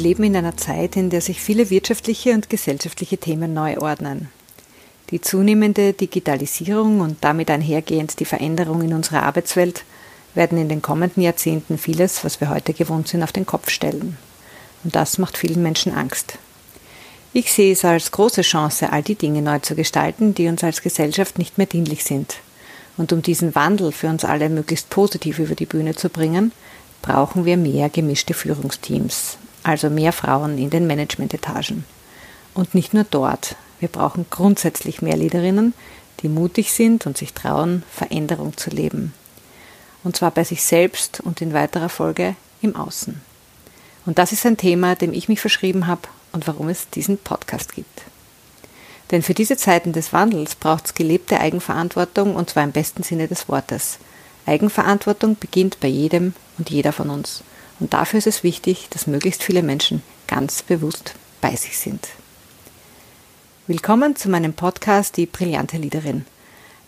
Wir leben in einer Zeit, in der sich viele wirtschaftliche und gesellschaftliche Themen neu ordnen. Die zunehmende Digitalisierung und damit einhergehend die Veränderung in unserer Arbeitswelt werden in den kommenden Jahrzehnten vieles, was wir heute gewohnt sind, auf den Kopf stellen. Und das macht vielen Menschen Angst. Ich sehe es als große Chance, all die Dinge neu zu gestalten, die uns als Gesellschaft nicht mehr dienlich sind. Und um diesen Wandel für uns alle möglichst positiv über die Bühne zu bringen, brauchen wir mehr gemischte Führungsteams, also mehr Frauen in den Managementetagen. Und nicht nur dort. Wir brauchen grundsätzlich mehr Leaderinnen, die mutig sind und sich trauen, Veränderung zu leben. Und zwar bei sich selbst und in weiterer Folge im Außen. Und das ist ein Thema, dem ich mich verschrieben habe und warum es diesen Podcast gibt. Denn für diese Zeiten des Wandels braucht es gelebte Eigenverantwortung und zwar im besten Sinne des Wortes. Eigenverantwortung beginnt bei jedem und jeder von uns. Und dafür ist es wichtig, dass möglichst viele Menschen ganz bewusst bei sich sind. Willkommen zu meinem Podcast Die brillante Liederin.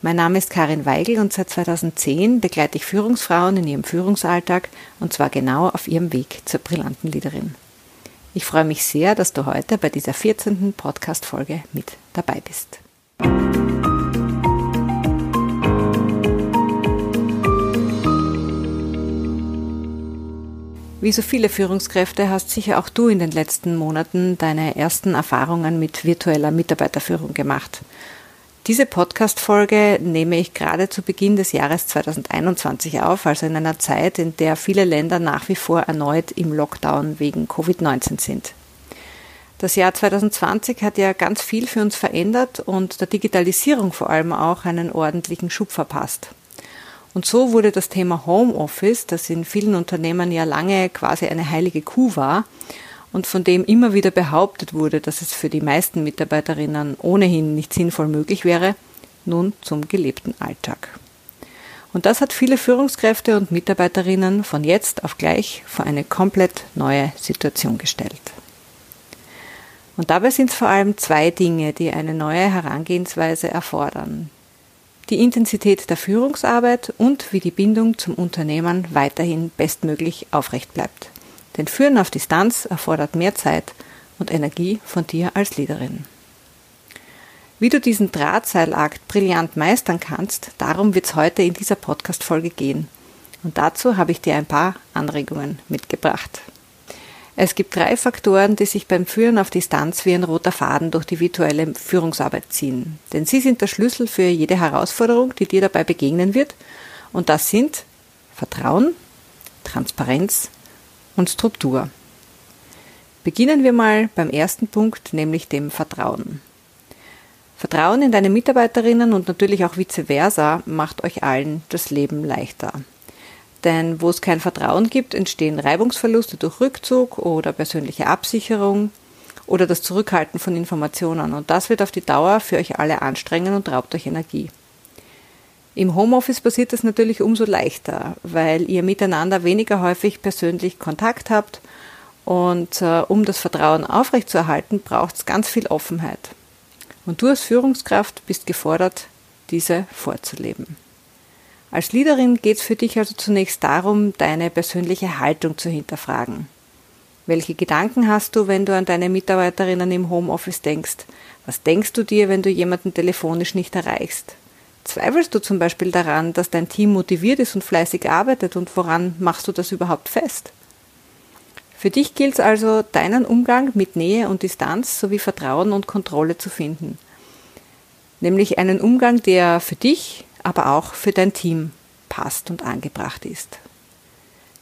Mein Name ist Karin Weigel und seit 2010 begleite ich Führungsfrauen in ihrem Führungsalltag und zwar genau auf ihrem Weg zur brillanten Liederin. Ich freue mich sehr, dass du heute bei dieser 14. Podcast-Folge mit dabei bist. Wie so viele Führungskräfte hast sicher auch du in den letzten Monaten deine ersten Erfahrungen mit virtueller Mitarbeiterführung gemacht. Diese Podcast-Folge nehme ich gerade zu Beginn des Jahres 2021 auf, also in einer Zeit, in der viele Länder nach wie vor erneut im Lockdown wegen Covid-19 sind. Das Jahr 2020 hat ja ganz viel für uns verändert und der Digitalisierung vor allem auch einen ordentlichen Schub verpasst. Und so wurde das Thema Homeoffice, das in vielen Unternehmen ja lange quasi eine heilige Kuh war und von dem immer wieder behauptet wurde, dass es für die meisten Mitarbeiterinnen ohnehin nicht sinnvoll möglich wäre, nun zum gelebten Alltag. Und das hat viele Führungskräfte und Mitarbeiterinnen von jetzt auf gleich vor eine komplett neue Situation gestellt. Und dabei sind es vor allem zwei Dinge, die eine neue Herangehensweise erfordern die Intensität der Führungsarbeit und wie die Bindung zum Unternehmen weiterhin bestmöglich aufrecht bleibt. Denn Führen auf Distanz erfordert mehr Zeit und Energie von dir als Leaderin. Wie du diesen Drahtseilakt brillant meistern kannst, darum wird es heute in dieser Podcast-Folge gehen. Und dazu habe ich dir ein paar Anregungen mitgebracht. Es gibt drei Faktoren, die sich beim Führen auf Distanz wie ein roter Faden durch die virtuelle Führungsarbeit ziehen. Denn sie sind der Schlüssel für jede Herausforderung, die dir dabei begegnen wird. Und das sind Vertrauen, Transparenz und Struktur. Beginnen wir mal beim ersten Punkt, nämlich dem Vertrauen. Vertrauen in deine Mitarbeiterinnen und natürlich auch vice versa macht euch allen das Leben leichter. Denn wo es kein Vertrauen gibt, entstehen Reibungsverluste durch Rückzug oder persönliche Absicherung oder das Zurückhalten von Informationen. Und das wird auf die Dauer für euch alle anstrengen und raubt euch Energie. Im Homeoffice passiert das natürlich umso leichter, weil ihr miteinander weniger häufig persönlich Kontakt habt und äh, um das Vertrauen aufrechtzuerhalten, braucht es ganz viel Offenheit. Und du als Führungskraft bist gefordert, diese vorzuleben. Als Leaderin geht es für dich also zunächst darum, deine persönliche Haltung zu hinterfragen. Welche Gedanken hast du, wenn du an deine Mitarbeiterinnen im Homeoffice denkst? Was denkst du dir, wenn du jemanden telefonisch nicht erreichst? Zweifelst du zum Beispiel daran, dass dein Team motiviert ist und fleißig arbeitet und woran machst du das überhaupt fest? Für dich gilt es also, deinen Umgang mit Nähe und Distanz sowie Vertrauen und Kontrolle zu finden. Nämlich einen Umgang, der für dich, aber auch für dein Team passt und angebracht ist.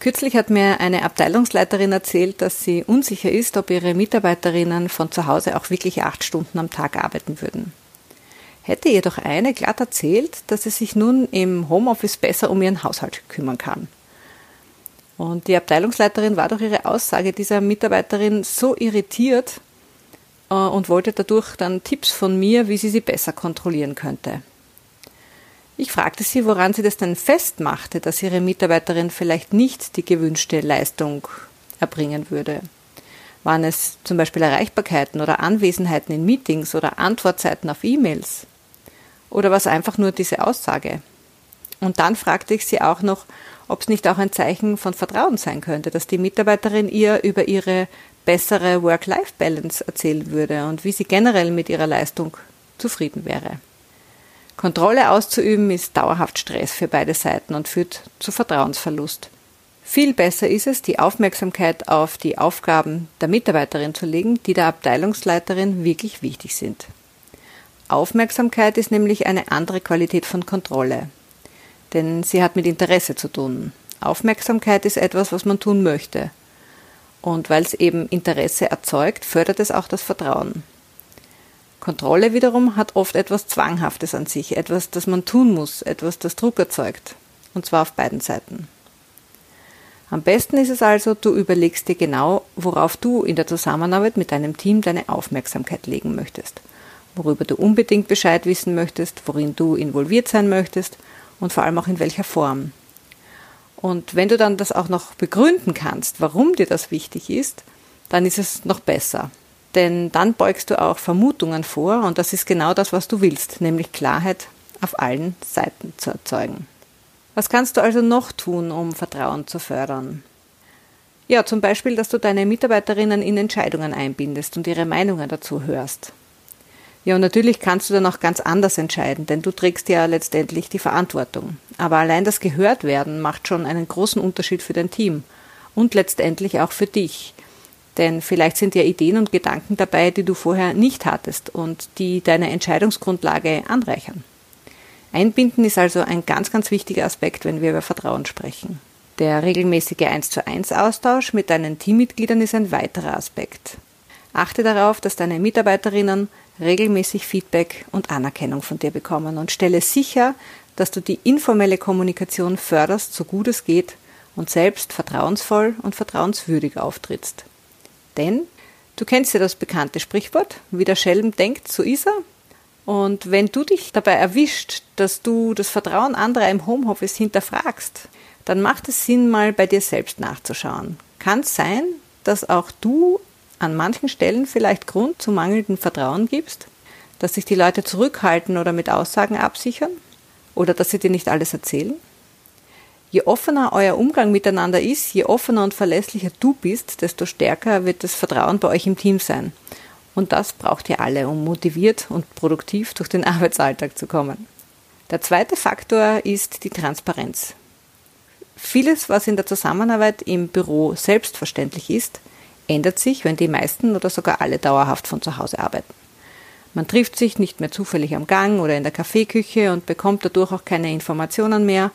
Kürzlich hat mir eine Abteilungsleiterin erzählt, dass sie unsicher ist, ob ihre Mitarbeiterinnen von zu Hause auch wirklich acht Stunden am Tag arbeiten würden. Hätte ihr doch eine glatt erzählt, dass sie sich nun im Homeoffice besser um ihren Haushalt kümmern kann. Und die Abteilungsleiterin war durch ihre Aussage dieser Mitarbeiterin so irritiert äh, und wollte dadurch dann Tipps von mir, wie sie sie besser kontrollieren könnte. Ich fragte sie, woran sie das denn festmachte, dass ihre Mitarbeiterin vielleicht nicht die gewünschte Leistung erbringen würde. Waren es zum Beispiel Erreichbarkeiten oder Anwesenheiten in Meetings oder Antwortzeiten auf E-Mails? Oder war es einfach nur diese Aussage? Und dann fragte ich sie auch noch, ob es nicht auch ein Zeichen von Vertrauen sein könnte, dass die Mitarbeiterin ihr über ihre bessere Work-Life-Balance erzählen würde und wie sie generell mit ihrer Leistung zufrieden wäre. Kontrolle auszuüben ist dauerhaft Stress für beide Seiten und führt zu Vertrauensverlust. Viel besser ist es, die Aufmerksamkeit auf die Aufgaben der Mitarbeiterin zu legen, die der Abteilungsleiterin wirklich wichtig sind. Aufmerksamkeit ist nämlich eine andere Qualität von Kontrolle, denn sie hat mit Interesse zu tun. Aufmerksamkeit ist etwas, was man tun möchte. Und weil es eben Interesse erzeugt, fördert es auch das Vertrauen. Kontrolle wiederum hat oft etwas Zwanghaftes an sich, etwas, das man tun muss, etwas, das Druck erzeugt. Und zwar auf beiden Seiten. Am besten ist es also, du überlegst dir genau, worauf du in der Zusammenarbeit mit deinem Team deine Aufmerksamkeit legen möchtest, worüber du unbedingt Bescheid wissen möchtest, worin du involviert sein möchtest und vor allem auch in welcher Form. Und wenn du dann das auch noch begründen kannst, warum dir das wichtig ist, dann ist es noch besser. Denn dann beugst du auch Vermutungen vor und das ist genau das, was du willst, nämlich Klarheit auf allen Seiten zu erzeugen. Was kannst du also noch tun, um Vertrauen zu fördern? Ja, zum Beispiel, dass du deine Mitarbeiterinnen in Entscheidungen einbindest und ihre Meinungen dazu hörst. Ja, und natürlich kannst du dann auch ganz anders entscheiden, denn du trägst ja letztendlich die Verantwortung. Aber allein das Gehörtwerden macht schon einen großen Unterschied für dein Team und letztendlich auch für dich. Denn vielleicht sind ja Ideen und Gedanken dabei, die du vorher nicht hattest und die deine Entscheidungsgrundlage anreichern. Einbinden ist also ein ganz, ganz wichtiger Aspekt, wenn wir über Vertrauen sprechen. Der regelmäßige 1 zu 1 Austausch mit deinen Teammitgliedern ist ein weiterer Aspekt. Achte darauf, dass deine Mitarbeiterinnen regelmäßig Feedback und Anerkennung von dir bekommen und stelle sicher, dass du die informelle Kommunikation förderst, so gut es geht und selbst vertrauensvoll und vertrauenswürdig auftrittst. Denn du kennst ja das bekannte Sprichwort, wie der Schelm denkt, so ist er, und wenn du dich dabei erwischt, dass du das Vertrauen anderer im Homeoffice hinterfragst, dann macht es Sinn, mal bei dir selbst nachzuschauen. Kann es sein, dass auch du an manchen Stellen vielleicht Grund zu mangelndem Vertrauen gibst? Dass sich die Leute zurückhalten oder mit Aussagen absichern? Oder dass sie dir nicht alles erzählen? Je offener euer Umgang miteinander ist, je offener und verlässlicher du bist, desto stärker wird das Vertrauen bei euch im Team sein. Und das braucht ihr alle, um motiviert und produktiv durch den Arbeitsalltag zu kommen. Der zweite Faktor ist die Transparenz. Vieles, was in der Zusammenarbeit im Büro selbstverständlich ist, ändert sich, wenn die meisten oder sogar alle dauerhaft von zu Hause arbeiten. Man trifft sich nicht mehr zufällig am Gang oder in der Kaffeeküche und bekommt dadurch auch keine Informationen mehr,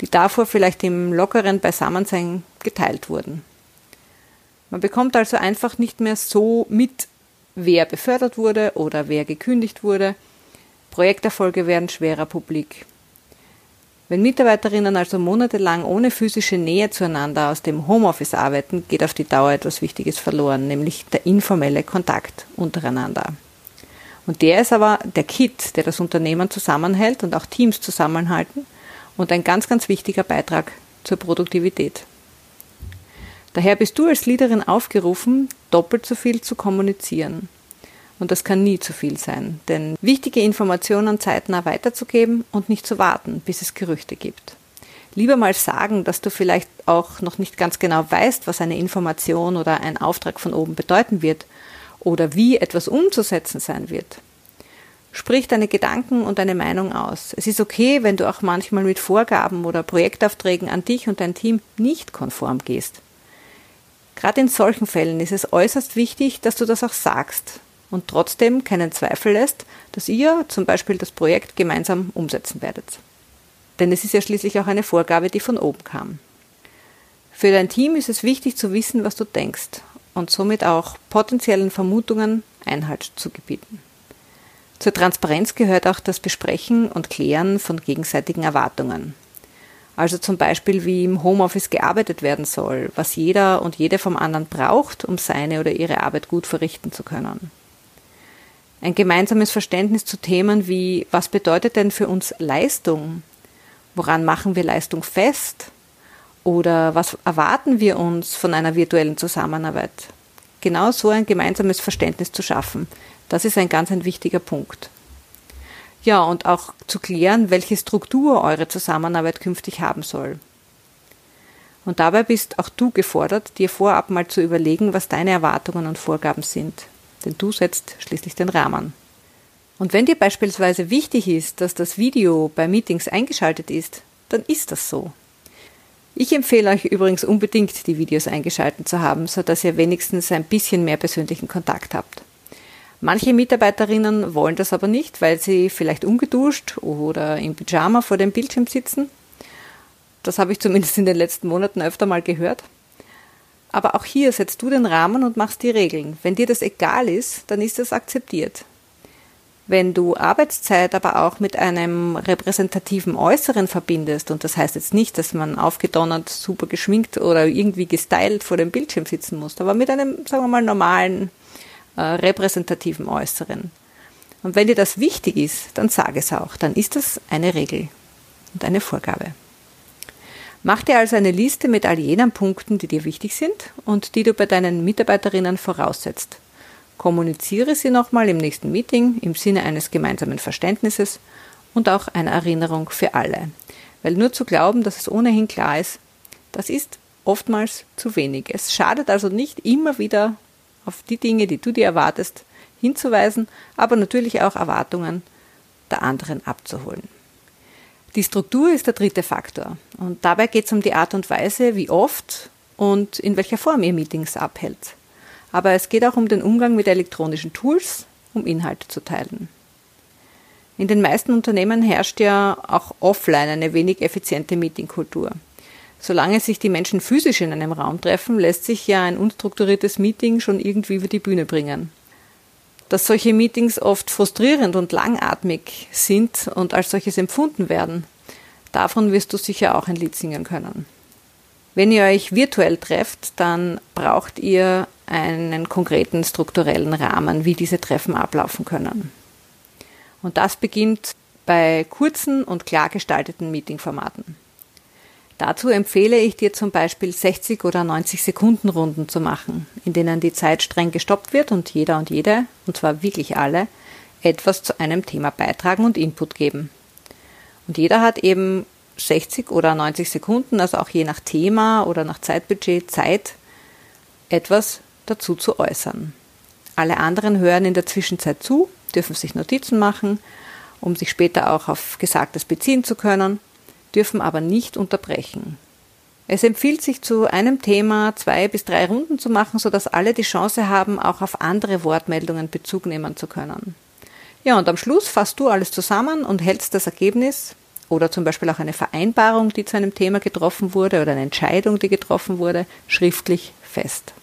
die davor vielleicht im lockeren Beisammensein geteilt wurden. Man bekommt also einfach nicht mehr so mit, wer befördert wurde oder wer gekündigt wurde. Projekterfolge werden schwerer publik. Wenn Mitarbeiterinnen also monatelang ohne physische Nähe zueinander aus dem Homeoffice arbeiten, geht auf die Dauer etwas Wichtiges verloren, nämlich der informelle Kontakt untereinander. Und der ist aber der Kit, der das Unternehmen zusammenhält und auch Teams zusammenhalten und ein ganz, ganz wichtiger Beitrag zur Produktivität. Daher bist du als Leaderin aufgerufen, doppelt so viel zu kommunizieren. Und das kann nie zu viel sein, denn wichtige Informationen zeitnah weiterzugeben und nicht zu warten, bis es Gerüchte gibt. Lieber mal sagen, dass du vielleicht auch noch nicht ganz genau weißt, was eine Information oder ein Auftrag von oben bedeuten wird oder wie etwas umzusetzen sein wird. Sprich deine Gedanken und deine Meinung aus. Es ist okay, wenn du auch manchmal mit Vorgaben oder Projektaufträgen an dich und dein Team nicht konform gehst. Gerade in solchen Fällen ist es äußerst wichtig, dass du das auch sagst und trotzdem keinen Zweifel lässt, dass ihr zum Beispiel das Projekt gemeinsam umsetzen werdet. Denn es ist ja schließlich auch eine Vorgabe, die von oben kam. Für dein Team ist es wichtig zu wissen, was du denkst und somit auch potenziellen Vermutungen Einhalt zu gebieten. Zur Transparenz gehört auch das Besprechen und Klären von gegenseitigen Erwartungen. Also zum Beispiel, wie im Homeoffice gearbeitet werden soll, was jeder und jede vom anderen braucht, um seine oder ihre Arbeit gut verrichten zu können. Ein gemeinsames Verständnis zu Themen wie, was bedeutet denn für uns Leistung? Woran machen wir Leistung fest? Oder was erwarten wir uns von einer virtuellen Zusammenarbeit? Genau so ein gemeinsames Verständnis zu schaffen, das ist ein ganz ein wichtiger Punkt. Ja, und auch zu klären, welche Struktur eure Zusammenarbeit künftig haben soll. Und dabei bist auch du gefordert, dir vorab mal zu überlegen, was deine Erwartungen und Vorgaben sind. Denn du setzt schließlich den Rahmen. Und wenn dir beispielsweise wichtig ist, dass das Video bei Meetings eingeschaltet ist, dann ist das so. Ich empfehle euch übrigens unbedingt, die Videos eingeschaltet zu haben, so dass ihr wenigstens ein bisschen mehr persönlichen Kontakt habt. Manche Mitarbeiterinnen wollen das aber nicht, weil sie vielleicht ungeduscht oder im Pyjama vor dem Bildschirm sitzen. Das habe ich zumindest in den letzten Monaten öfter mal gehört. Aber auch hier setzt du den Rahmen und machst die Regeln. Wenn dir das egal ist, dann ist das akzeptiert. Wenn du Arbeitszeit aber auch mit einem repräsentativen Äußeren verbindest, und das heißt jetzt nicht, dass man aufgedonnert, super geschminkt oder irgendwie gestylt vor dem Bildschirm sitzen muss, aber mit einem, sagen wir mal, normalen, äh, repräsentativen Äußeren. Und wenn dir das wichtig ist, dann sag es auch, dann ist das eine Regel und eine Vorgabe. Mach dir also eine Liste mit all jenen Punkten, die dir wichtig sind und die du bei deinen Mitarbeiterinnen voraussetzt. Kommuniziere sie nochmal im nächsten Meeting im Sinne eines gemeinsamen Verständnisses und auch einer Erinnerung für alle. Weil nur zu glauben, dass es ohnehin klar ist, das ist oftmals zu wenig. Es schadet also nicht immer wieder auf die Dinge, die du dir erwartest, hinzuweisen, aber natürlich auch Erwartungen der anderen abzuholen. Die Struktur ist der dritte Faktor und dabei geht es um die Art und Weise, wie oft und in welcher Form ihr Meetings abhält aber es geht auch um den Umgang mit elektronischen Tools, um Inhalte zu teilen. In den meisten Unternehmen herrscht ja auch offline eine wenig effiziente Meetingkultur. Solange sich die Menschen physisch in einem Raum treffen, lässt sich ja ein unstrukturiertes Meeting schon irgendwie über die Bühne bringen. Dass solche Meetings oft frustrierend und langatmig sind und als solches empfunden werden, davon wirst du sicher auch ein Lied singen können. Wenn ihr euch virtuell trefft, dann braucht ihr einen konkreten strukturellen Rahmen, wie diese Treffen ablaufen können. Und das beginnt bei kurzen und klar gestalteten Meetingformaten. Dazu empfehle ich dir zum Beispiel 60 oder 90 Sekunden Runden zu machen, in denen die Zeit streng gestoppt wird und jeder und jede, und zwar wirklich alle, etwas zu einem Thema beitragen und Input geben. Und jeder hat eben 60 oder 90 Sekunden, also auch je nach Thema oder nach Zeitbudget, Zeit, etwas dazu zu äußern. Alle anderen hören in der Zwischenzeit zu, dürfen sich Notizen machen, um sich später auch auf Gesagtes beziehen zu können, dürfen aber nicht unterbrechen. Es empfiehlt sich zu einem Thema zwei bis drei Runden zu machen, sodass alle die Chance haben, auch auf andere Wortmeldungen Bezug nehmen zu können. Ja, und am Schluss fasst du alles zusammen und hältst das Ergebnis oder zum Beispiel auch eine Vereinbarung, die zu einem Thema getroffen wurde oder eine Entscheidung, die getroffen wurde, schriftlich fest.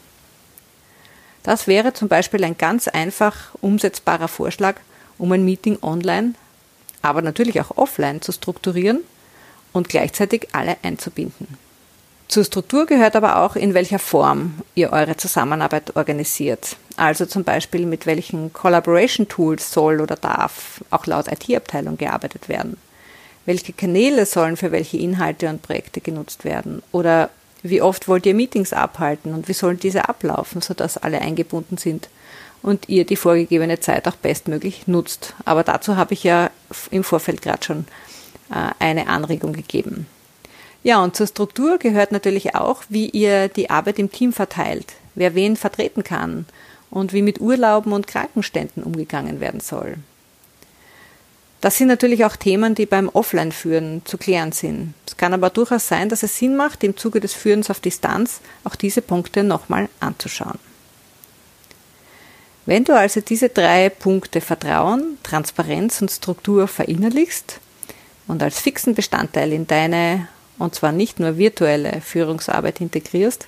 Das wäre zum Beispiel ein ganz einfach umsetzbarer Vorschlag, um ein Meeting online, aber natürlich auch offline zu strukturieren und gleichzeitig alle einzubinden. Zur Struktur gehört aber auch, in welcher Form ihr eure Zusammenarbeit organisiert. Also zum Beispiel mit welchen Collaboration Tools soll oder darf auch laut IT-Abteilung gearbeitet werden. Welche Kanäle sollen für welche Inhalte und Projekte genutzt werden? Oder wie oft wollt ihr Meetings abhalten und wie sollen diese ablaufen, sodass alle eingebunden sind und ihr die vorgegebene Zeit auch bestmöglich nutzt? Aber dazu habe ich ja im Vorfeld gerade schon eine Anregung gegeben. Ja, und zur Struktur gehört natürlich auch, wie ihr die Arbeit im Team verteilt, wer wen vertreten kann und wie mit Urlauben und Krankenständen umgegangen werden soll. Das sind natürlich auch Themen, die beim Offline-Führen zu klären sind. Es kann aber durchaus sein, dass es Sinn macht, im Zuge des Führens auf Distanz auch diese Punkte nochmal anzuschauen. Wenn du also diese drei Punkte Vertrauen, Transparenz und Struktur verinnerlichst und als fixen Bestandteil in deine, und zwar nicht nur virtuelle Führungsarbeit integrierst,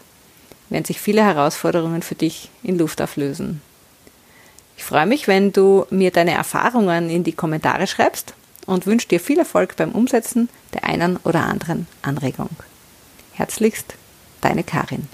werden sich viele Herausforderungen für dich in Luft auflösen. Ich freue mich, wenn du mir deine Erfahrungen in die Kommentare schreibst und wünsche dir viel Erfolg beim Umsetzen der einen oder anderen Anregung. Herzlichst, deine Karin.